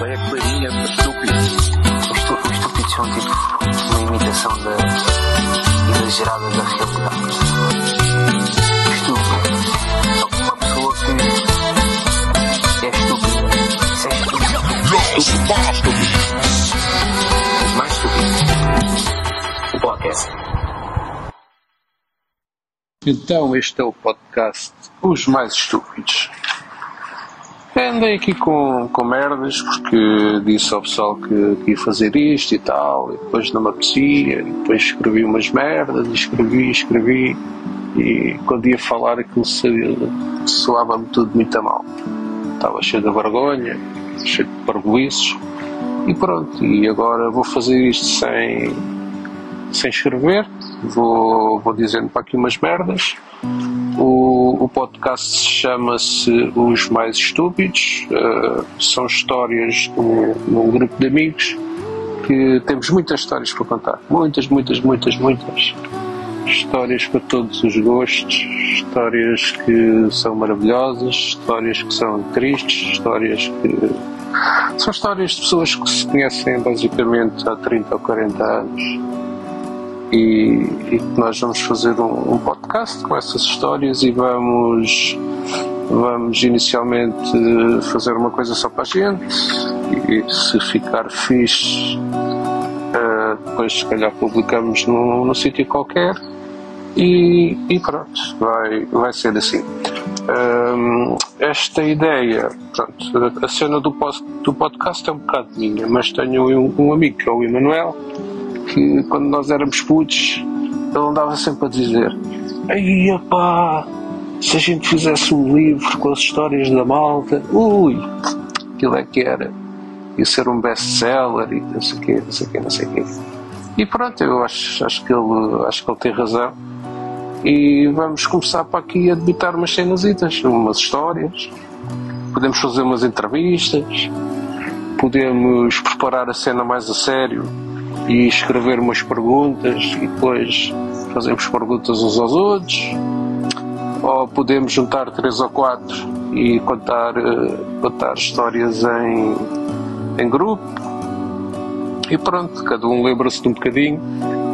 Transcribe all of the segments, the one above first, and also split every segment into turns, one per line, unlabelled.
A clarinha, estúpido.
Os estúpidos são tipo uma imitação da exagerada da realidade. Estúpido. É uma pessoa que é estúpida. Isso é estúpido. Mais estúpido. O podcast.
Então, este é o podcast Os Mais Estúpidos. Andei aqui com, com merdas porque disse ao pessoal que, que ia fazer isto e tal, e depois não me apetecia, e depois escrevi umas merdas, escrevi, escrevi, e quando ia falar aquilo soava-me tudo muito a mal. Estava cheio de vergonha, cheio de parboices, e pronto, e agora vou fazer isto sem, sem escrever, vou, vou dizendo para aqui umas merdas. O, podcast chama-se Os Mais Estúpidos, uh, são histórias de um grupo de amigos que temos muitas histórias para contar. Muitas, muitas, muitas, muitas. Histórias para todos os gostos, histórias que são maravilhosas, histórias que são tristes, histórias que. São histórias de pessoas que se conhecem basicamente há 30 ou 40 anos e, e nós vamos fazer um, um, podcast com essas histórias e vamos vamos inicialmente fazer uma coisa só para a gente e se ficar fixe uh, depois se calhar publicamos num, num sítio qualquer e, e, pronto, vai, vai ser assim. Um, esta ideia, pronto, a cena do, do podcast é um bocado minha, mas tenho um, um amigo que é o Emanuel que quando nós éramos putos, ele andava sempre a dizer: Aí, pá, se a gente fizesse um livro com as histórias da malta, ui, aquilo é que era. Ia ser um best-seller e não sei o quê, não sei o quê, não sei o quê. E pronto, eu acho, acho, que ele, acho que ele tem razão. E vamos começar para aqui a debitar umas cenasitas, umas histórias. Podemos fazer umas entrevistas. Podemos preparar a cena mais a sério e escrever umas perguntas e depois fazemos perguntas uns aos outros. Ou podemos juntar três ou quatro e contar, uh, contar histórias em, em grupo. E pronto, cada um lembra-se de um bocadinho.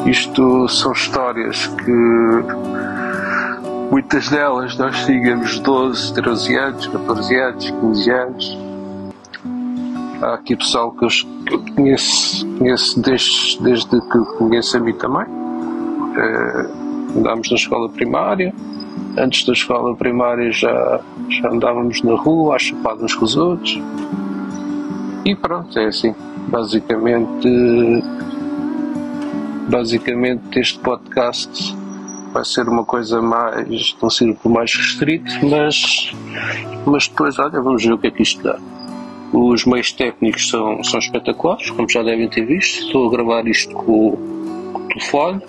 Isto são histórias que muitas delas nós tínhamos 12, 13 anos, 14 anos, 15 anos Há aqui pessoal que eu, conheço, conheço desde, desde que conheço a mim também. Uh, andámos na escola primária. Antes da escola primária já, já andávamos na rua, a chupar uns com os outros. E pronto, é assim. Basicamente, basicamente este podcast vai ser uma coisa mais, um círculo mais restrito, mas, mas depois, olha, vamos ver o que é que isto dá. Os meios técnicos são, são espetaculares, como já devem ter visto. Estou a gravar isto com, com o telefone.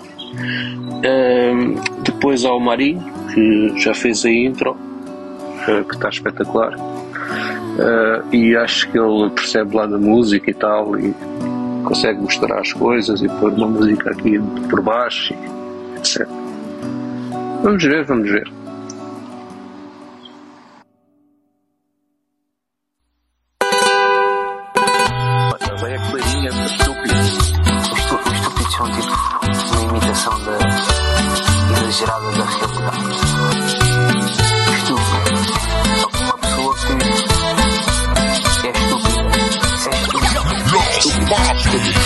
Depois há o Marinho, que já fez a intro, uh, que está espetacular. Uh, e acho que ele percebe lá da música e tal, e consegue mostrar as coisas e pôr uma música aqui por baixo, etc. Vamos ver, vamos ver.
são tipo uma imitação da exagerada da realidade. Estúpido. Uma pessoa que é estúpida. Se é estúpida. É
estúpida. estúpida.